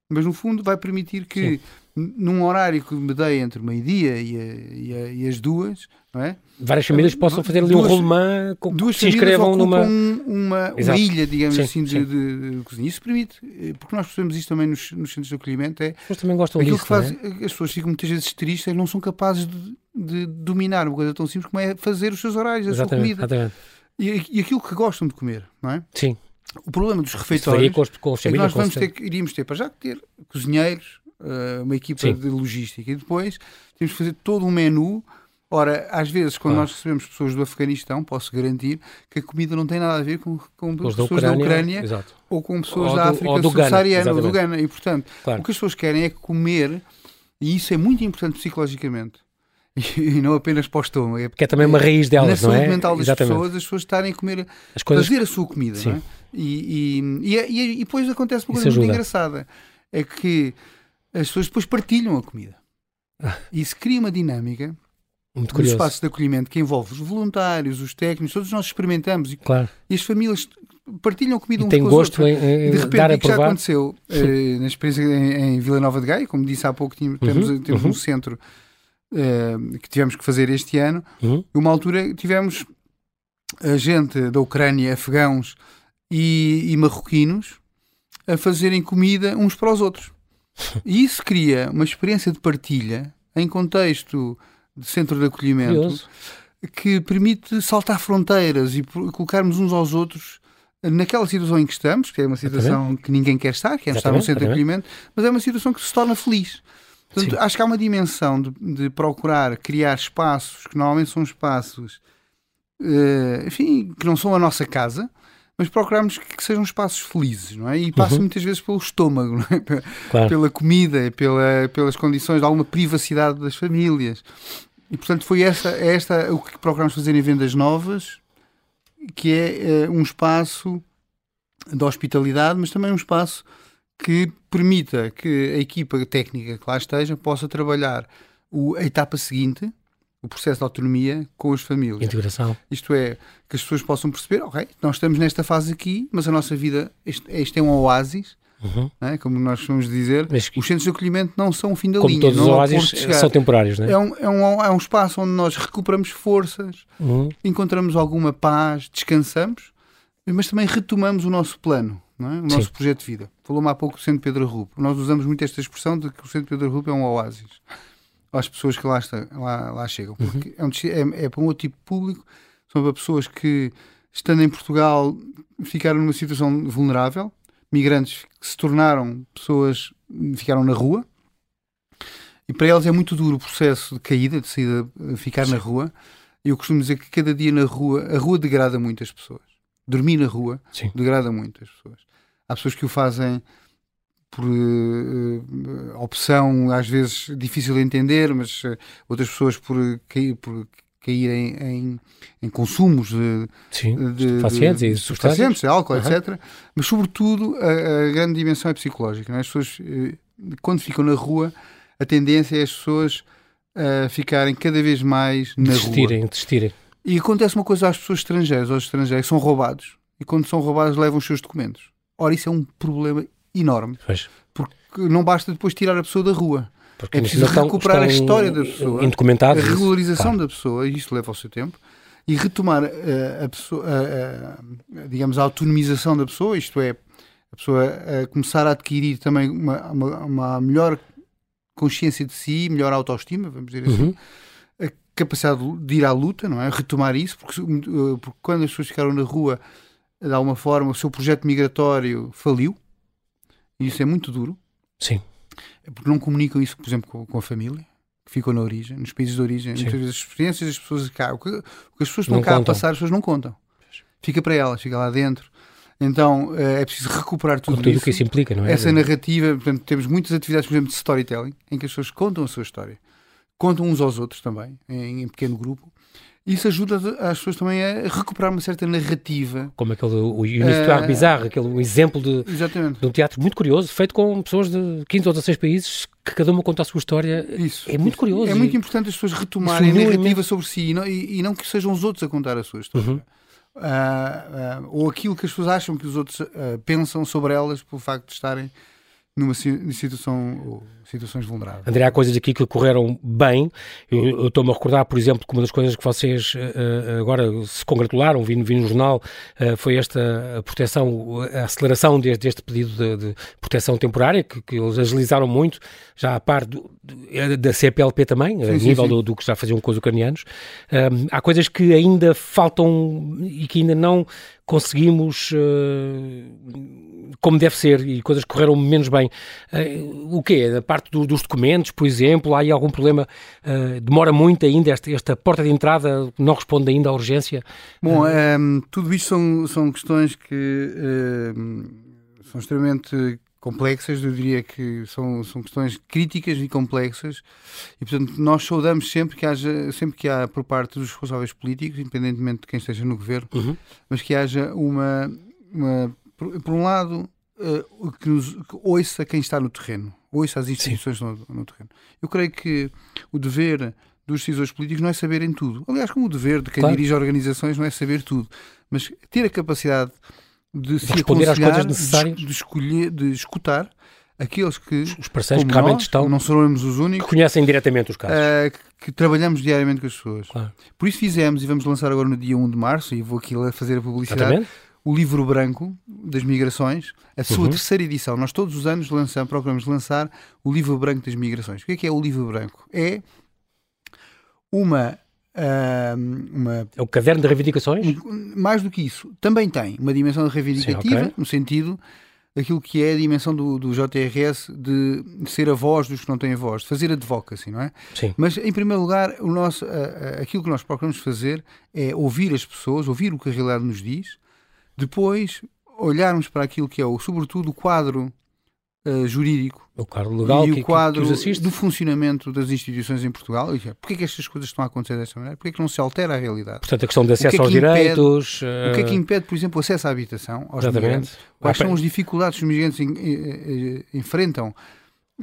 mas no fundo vai permitir que, n- num horário que me dei entre o meio-dia e, e e as duas, não é? Várias famílias possam fazer ali um Duas- rolemã com duas se inscrevam numa. uma, uma Exato. ilha, digamos Sim, assim, de, sim. de- de cozinha. Isso permite, eh, porque nós percebemos isto também nos, nos centros de acolhimento, é As pessoas também gostam aquilo disso. que faz, é? as pessoas ficam muitas vezes tristes, não são capazes de, de dominar uma coisa tão simples como é fazer os seus horários, a sua Exatamente, comida. exatamente. E, e aquilo que gostam de comer, não é? Sim. O problema dos Isso refeitórios com, os, com as é que nós vamos ter, iríamos ter para já que ter cozinheiros, eh, uma equipa Sim. de logística e depois temos que fazer todo um menu. Ora, às vezes, quando Claro. nós recebemos pessoas do Afeganistão, posso garantir que a comida não tem nada a ver com, com da pessoas da Ucrânia. Ucrânia Exato. ou com pessoas Ou da África subsaariana ou do. Ghana. E, portanto, Claro. o que as pessoas querem é comer, e isso é muito importante psicologicamente, e não apenas para o estômago, é Que é também uma raiz na delas, não saúde é? mental das Exatamente. pessoas, as pessoas estarem a comer, As coisas. fazer a sua comida. É? e, e, e, e- e depois acontece uma coisa muito engraçada: é que as pessoas depois partilham a comida. E isso cria uma dinâmica Muito curioso. espaços de acolhimento que envolve os voluntários, os técnicos, todos nós experimentamos e, Claro. e as famílias partilham comida E uns tem com os gosto outros. em, em de repente, dar o que já aconteceu eh, na experiência em, em Vila Nova de Gaia, como disse há pouco, tínhamos, temos, Uhum, temos uhum. um centro eh, que tivemos que fazer este ano. Uhum. Uma altura tivemos a gente da Ucrânia, afegãos e, e marroquinos a fazerem comida uns para os outros. E isso cria uma experiência de partilha em contexto de centro de acolhimento Curioso. que permite saltar fronteiras e colocarmos uns aos outros naquela situação em que estamos, que é uma situação que ninguém quer estar, quer estar num Exatamente, centro de acolhimento, mas é uma situação que se torna feliz. Portanto, Sim. acho que há uma dimensão de, de procurar criar espaços que normalmente são espaços, eh, enfim, que não são a nossa casa, mas procurarmos que, sejam espaços felizes, não é? E passa Uhum. muitas vezes pelo estômago, é? Claro. pela comida, pela, pelas condições de alguma privacidade das famílias. E portanto foi essa, é esta o que procuramos fazer em vendas novas, que é eh, um espaço de hospitalidade, mas também um espaço que permita que a equipa técnica que lá esteja possa trabalhar o- a etapa seguinte, o processo de autonomia com as famílias. Integração. Isto é, que as pessoas possam perceber, ok, nós estamos nesta fase aqui, mas a nossa vida, este é um oásis, Uhum. é? como nós vamos dizer, Mas, os centros de acolhimento não são o fim da como linha, todos os é o oásis, são temporários, não é? É um, é, um, é um espaço onde nós recuperamos forças, Uhum. encontramos alguma paz, descansamos, mas também retomamos o nosso plano, é? o nosso Sim. projeto de vida. Falou-me há pouco do Centro Pedro Arrupo. Nós usamos muito esta expressão de que o Centro Pedro Arrupo é um oásis às pessoas que lá, está, lá, lá chegam. Uhum. Porque é, um, é, é para um outro tipo de público, são para pessoas que, estando em Portugal, ficaram numa situação vulnerável, migrantes que se tornaram pessoas, ficaram na rua, e para eles é muito duro o processo de caída, de saída, de ficar na rua. Eu costumo dizer que cada dia na rua, a rua degrada muito as pessoas. Dormir na rua Sim. degrada muito as pessoas. Há pessoas que o fazem por eh, opção, às vezes difícil de entender, mas eh, outras pessoas por, cair, por caírem em, em consumos de, Sim. de, de- e de substâncias. álcool, Aham. etc. Mas, sobretudo, a, a grande dimensão é psicológica. é? As pessoas, quando ficam na rua, a tendência é as pessoas a ficarem cada vez mais na rua. Desistirem, desistirem. E acontece uma coisa às pessoas estrangeiras, aos estrangeiros, são roubados. E quando são roubados, levam os seus documentos. Ora, isso é um problema enorme. Pois. Porque não basta depois tirar a pessoa da rua. Porque É preciso estão- recuperar a estão história da pessoa, A regularização claro. da pessoa, e isto leva o seu tempo, e retomar eh, a, pessoa, a- a- digamos, a autonomização da pessoa, isto é, a pessoa a começar a adquirir também uma, uma, uma melhor consciência de si, melhor autoestima, vamos dizer assim, Uhum. a capacidade de ir à luta, não é? Retomar isso, porque, uh, porque quando as pessoas ficaram na rua, de alguma forma, o seu projeto migratório faliu, e isso é muito duro, Sim. porque não comunicam isso, por exemplo, com, com a família, que ficou na origem, nos países de origem. Sim. Muitas vezes as experiências das pessoas cá, o que, o que as pessoas estão Não cá contam. a passar, as pessoas não contam. fica para elas, fica lá dentro. Então é preciso recuperar tudo, tudo isso. que isso implica, não é? Essa narrativa, portanto, temos muitas atividades, por exemplo, de storytelling, em que as pessoas contam a sua história, contam uns aos outros também, em, em pequeno grupo. Isso ajuda as pessoas também a recuperar uma certa narrativa. Como aquele o Histoire uh, Bizarre, aquele um exemplo de, exatamente. de um teatro muito curioso, feito com pessoas de 15 ou 16 países, que cada uma conta a sua história. Isso. É muito curioso. É muito importante as pessoas retomarem a narrativa sobre si e não, e, e não, que sejam os outros a contar a sua história. Uhum. Uh, uh, ou aquilo que as pessoas acham que os outros uh, pensam sobre elas pelo facto de estarem numa situação situações vulneráveis. André, há coisas aqui que correram bem. Eu estou-me a recordar, por exemplo, que uma das coisas que vocês uh, agora se congratularam, vi, vi no jornal, uh, foi esta proteção, a aceleração deste, deste pedido de, de, proteção temporária, que, que, eles agilizaram muito, já a par do, da CPLP também, sim, a sim, nível sim. Do, do, que já faziam com os ucranianos. Uh, há coisas que ainda faltam e que ainda não conseguimos como deve ser e coisas correram menos bem. o quê? Da parte parte do, dos documentos, por exemplo, há aí algum problema? Uh, demora muito ainda esta, esta porta de entrada, não responde ainda à urgência? Bom, um, ehm, tudo isto são, são questões que uh, são extremamente complexas, eu diria que são, são questões críticas e complexas e portanto nós saudamos sempre que haja, sempre que há por parte dos responsáveis políticos, independentemente de quem esteja no governo, uhum. mas que haja uma, uma por, por um lado uh, que, nos, que ouça quem está no terreno, ouça as instituições no, no, terreno. Eu creio que o dever dos decisores políticos não é saberem tudo. Aliás, como o dever de quem claro. dirige organizações não é saber tudo, mas ter a capacidade de, de se responder às coisas necessárias, de, de, escolher, de escutar aqueles que os parceiros que realmente nós, estão, não seremos os únicos, que conhecem diretamente os casos, uh, que, que, trabalhamos diariamente com as pessoas. Claro. Por isso fizemos e vamos lançar agora no dia 1 de março, e vou aqui fazer a publicidade. Exatamente o livro branco das migrações, a sua uhum. terceira edição. Nós todos os anos lançamos, procuramos lançar o livro branco das migrações. O que é que é o livro branco? É uma Uh, uma, é o caderno de reivindicações? Mais do que isso, também tem uma dimensão reivindicativa, Sim, okay. no sentido aquilo que é a dimensão do, do JRS de, ser a voz dos que não têm voz, de fazer advocacy, não é? Sim. Mas, em primeiro lugar, o nosso, uh, aquilo que nós procuramos fazer é ouvir as pessoas, ouvir o que a realidade nos diz, depois, olharmos para aquilo que é, o, sobretudo, o quadro uh, jurídico o quadro legal e que, o quadro do funcionamento das instituições em Portugal. Porquê é que estas coisas estão a acontecer desta maneira? Porquê é que não se altera a realidade? Portanto, a questão de acesso que é que aos impede, direitos... O que é que impede, por exemplo, o acesso à habitação aos Exatamente. migrantes? Quais são as dificuldades que os migrantes enfrentam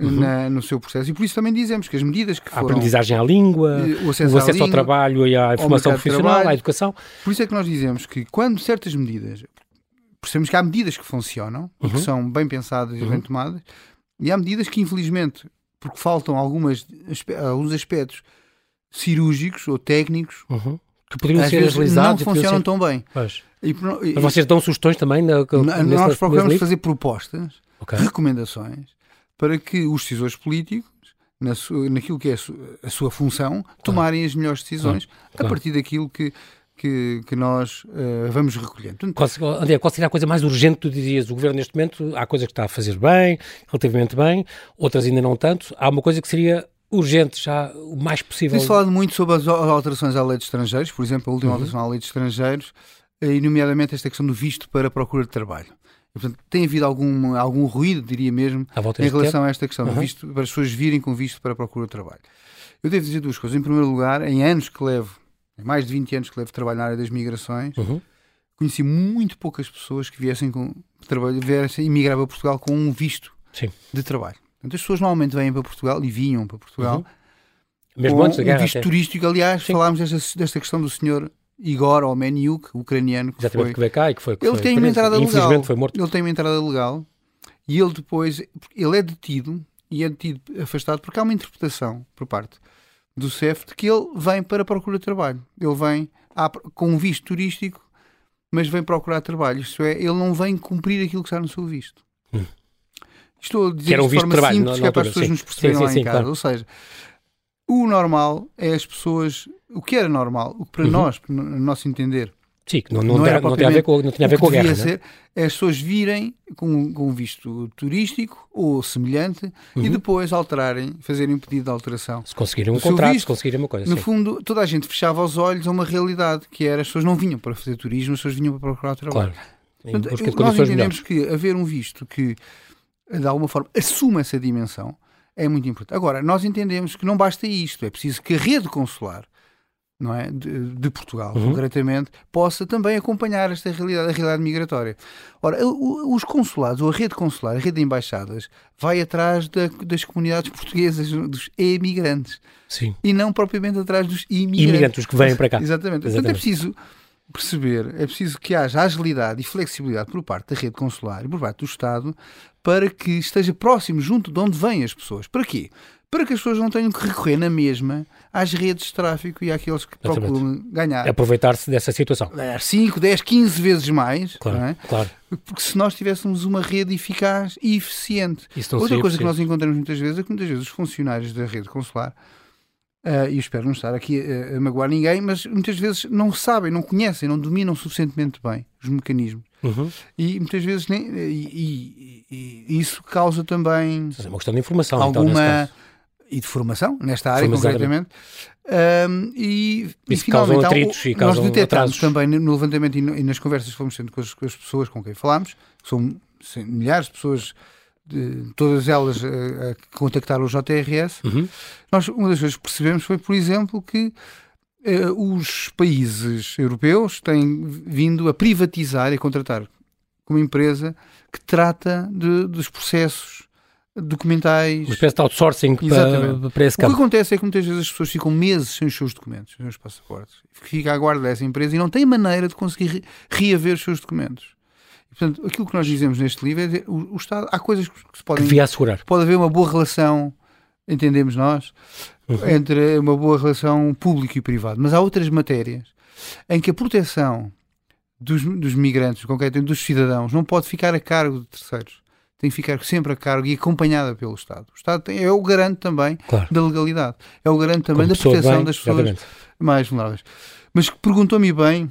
Uhum. Na, no seu processo. E por isso também dizemos que as medidas que foram... A aprendizagem à língua, o acesso, o acesso língua, ao trabalho e à informação profissional, trabalho, à educação. Por isso é que nós dizemos que quando certas medidas... Percebemos que há medidas que funcionam uhum. e que são bem pensadas e uhum. bem tomadas e há medidas que, infelizmente, porque faltam algumas, alguns aspectos cirúrgicos ou técnicos... Uhum. Que poderiam ser agilizados. Não funcionam ser... tão bem. E, e, Mas vocês dão sugestões também? Na, na, nós procuramos fazer propostas, okay. recomendações, para que os decisores políticos, na sua, naquilo que é a sua, a sua função, claro. tomarem as melhores decisões claro. a partir daquilo que, que, que nós uh, vamos recolhendo. Portanto, qual, André, qual seria a coisa mais urgente que tu dizias? O Governo, neste momento, há coisas que está a fazer bem, relativamente bem, outras ainda não tanto. Há uma coisa que seria urgente já o mais possível. Tem-se falado muito sobre as alterações à lei de estrangeiros, por exemplo, a última uhum. alteração à lei de estrangeiros, eh, e nomeadamente esta questão do visto para procura de trabalho. Portanto, tem havido algum, algum ruído, diria mesmo, em relação a esta questão uhum. visto, para as pessoas virem com visto para a procura de trabalho. Eu devo dizer duas coisas. Em primeiro lugar, em anos que levo, em mais de 20 anos que levo trabalho na área das migrações, uhum. conheci muito poucas pessoas que viessem com trabalho, viessem emigrar para Portugal com um visto Sim. de trabalho. Portanto, as pessoas normalmente vêm para Portugal e vinham para Portugal. Uhum. Mesmo antes da guerra. Um visto até. turístico, aliás, Sim. falámos desta, desta questão do senhor Igor Omeniuk, ucraniano, que Exatamente, foi... que veio cá e que foi... Que ele foi tem uma entrada legal. foi morto. Ele tem uma entrada legal e ele depois... Ele é detido e é detido, afastado, porque há uma interpretação por parte do CEF de que ele vem para procurar trabalho. Ele vem com um visto turístico, mas vem procurar trabalho. Isto é, ele não vem cumprir aquilo que está no seu visto. Hum. Estou a dizer um de forma trabalho, simples, que é para as pessoas sim. nos perceberem sim, sim, lá em casa. Claro. Ou seja, o normal é as pessoas. O que era normal, o que para uhum. nós, no nosso entender, Sim, não, não, não, tem, não, tem a ver com, não tinha a ver com a guerra. É? Ser, é as pessoas virem com, com um visto turístico ou semelhante uhum. e depois alterarem, fazerem um pedido de alteração. Se conseguirem um contrato, visto, se conseguirem uma coisa. No sim. fundo, toda a gente fechava os olhos a uma realidade que era as pessoas não vinham para fazer turismo, as pessoas vinham para procurar trabalho. Claro. Portanto, nós entendemos melhores. que haver um visto que de alguma forma assuma essa dimensão é muito importante. Agora, nós entendemos que não basta isto, é preciso que a rede consular não é? de, de Portugal, uhum. concretamente, possa também acompanhar esta realidade, a realidade migratória. Ora, os consulados, ou a rede consular, a rede de embaixadas, vai atrás da, das comunidades portuguesas, dos emigrantes. Sim. E não propriamente atrás dos imigrantes. Imigrantes, os que vêm para cá. Exatamente. Exatamente. Portanto, é preciso perceber, é preciso que haja agilidade e flexibilidade por parte da rede consular e por parte do Estado para que esteja próximo, junto de onde vêm as pessoas. Para quê? para que as pessoas não tenham que recorrer na mesma às redes de tráfico e àqueles que Exatamente. procuram ganhar. Aproveitar-se dessa situação. 5, 10, 15 vezes mais. Claro, é? claro. Porque se nós tivéssemos uma rede eficaz e eficiente. Outra coisa que nós encontramos muitas vezes é que muitas vezes os funcionários da rede consular, uh, e espero não estar aqui a, a magoar ninguém, mas muitas vezes não sabem, não conhecem, não dominam suficientemente bem os mecanismos. Uhum. E muitas vezes nem, e, e, e, isso causa também. É uma questão de informação. Então, alguma. Então, e de formação, nesta área concretamente. Um, e, e finalmente, atritos e nós detectamos atrasos. também no levantamento e, no, e, nas conversas que fomos tendo com as, com as pessoas com quem falámos, que são milhares de pessoas, de, todas elas a, a contactaram o JRS, uhum. nós, uma das coisas que percebemos foi, por exemplo, que uh, os países europeus têm vindo a privatizar e contratar como empresa que trata de, dos processos documentais. Uma espécie de outsourcing para, para esse campo. O que acontece é que muitas vezes as pessoas ficam meses sem os seus documentos, sem os passaportes. Fica à guarda dessa empresa e não tem maneira de conseguir reaver os seus documentos. Portanto, aquilo que nós dizemos neste livro é que o, o Estado, há coisas que se podem. Que devia assegurar. Pode haver uma boa relação, entendemos nós, uhum. entre uma boa relação público e privado. Mas há outras matérias em que a proteção dos, dos migrantes, concretamente dos cidadãos, não pode ficar a cargo de terceiros tem que ficar sempre a cargo e acompanhada pelo Estado. O Estado tem, é o garante também claro. da legalidade, é o garante também Como da proteção bem, das pessoas exatamente. mais vulneráveis. Mas perguntou-me bem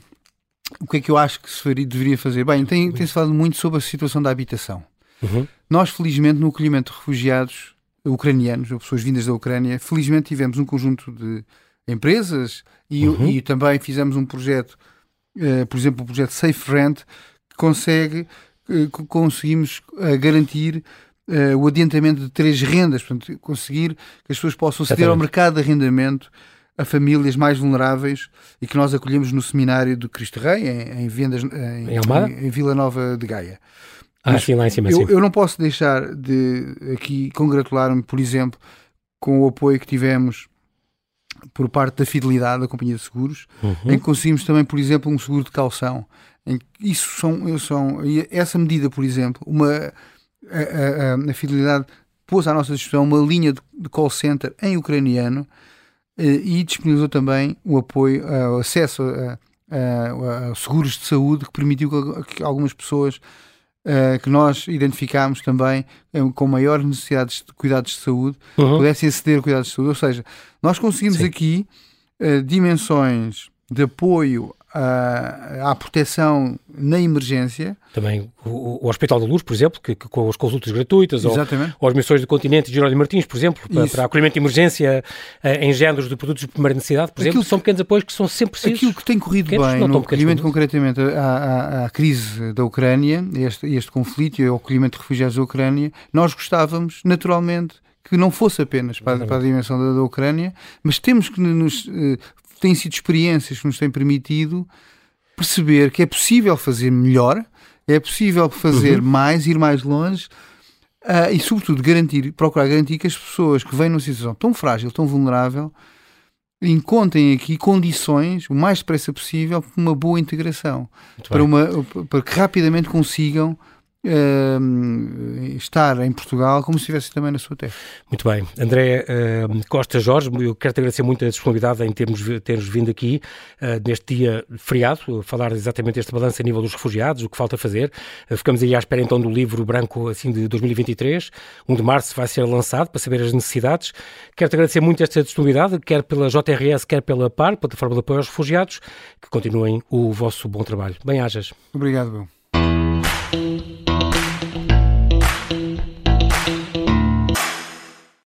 o que é que eu acho que se deveria fazer. Bem, tem, tem-se falado muito sobre a situação da habitação. Uhum. Nós, felizmente, no acolhimento de refugiados ucranianos, ou pessoas vindas da Ucrânia, felizmente tivemos um conjunto de empresas e, uhum. e também fizemos um projeto, uh, por exemplo, o projeto Safe Rent, que consegue conseguimos uh, garantir o adiantamento de três rendas, portanto, conseguir que as pessoas possam aceder ao mercado de arrendamento a famílias mais vulneráveis e que nós acolhemos no seminário do Cristo Rei, em, em vendas em, em, em, Vila Nova de Gaia. Ah, Mas sim, lá em cima, eu, eu não posso deixar de aqui congratular-me, por exemplo, com o apoio que tivemos por parte da Fidelidade, da Companhia de Seguros, uhum. em que conseguimos também, por exemplo, um seguro de calção isso são, são essa medida, por exemplo, uma a, a, a fidelidade pôs à nossa disposição uma linha de, call center em ucraniano e disponibilizou também o apoio, o acesso a, a, a, seguros de saúde que permitiu que, algumas pessoas uh, que nós identificámos também com maiores necessidades de cuidados de saúde uhum. pudessem aceder a cuidados de saúde. Ou seja, nós conseguimos Sim. aqui dimensões de apoio à, proteção na emergência. Também o, o, Hospital da Luz, por exemplo, que, que com as consultas gratuitas, Exatamente. ou, ou as missões do continente de Jerónimo Martins, por exemplo, para, para acolhimento de emergência uh, em géneros de produtos de primeira necessidade, por exemplo, são pequenos apoios que são sempre precisos. Aquilo que tem corrido pequenos, bem no acolhimento concretamente à, à, à, crise da Ucrânia, este, este conflito e o acolhimento de refugiados da Ucrânia, nós gostávamos, naturalmente, que não fosse apenas para, para a dimensão da, da, Ucrânia, mas temos que nos uh, têm sido experiências que nos têm permitido perceber que é possível fazer melhor, é possível fazer uhum. mais, ir mais longe uh, e, sobretudo, garantir, procurar garantir que as pessoas que vêm numa situação tão frágil, tão vulnerável, encontrem aqui condições, o mais depressa possível, para uma boa integração, para, uma, para que rapidamente consigam uh, estar em Portugal como se estivesse também na sua terra. Muito bem. André uh, Costa Jorge, eu quero-te agradecer muito a disponibilidade em termos, termos vindo aqui uh, neste dia feriado, falar exatamente este balanço a nível dos refugiados, o que falta fazer. Uh, ficamos aí à espera então do livro branco assim de 2023. 1 de março vai ser lançado para saber as necessidades. Quero-te agradecer muito esta disponibilidade, quer pela JRS, quer pela PAR, Plataforma de Apoio aos Refugiados, que continuem o vosso bom trabalho. Bem-ajas. Obrigado, Bom.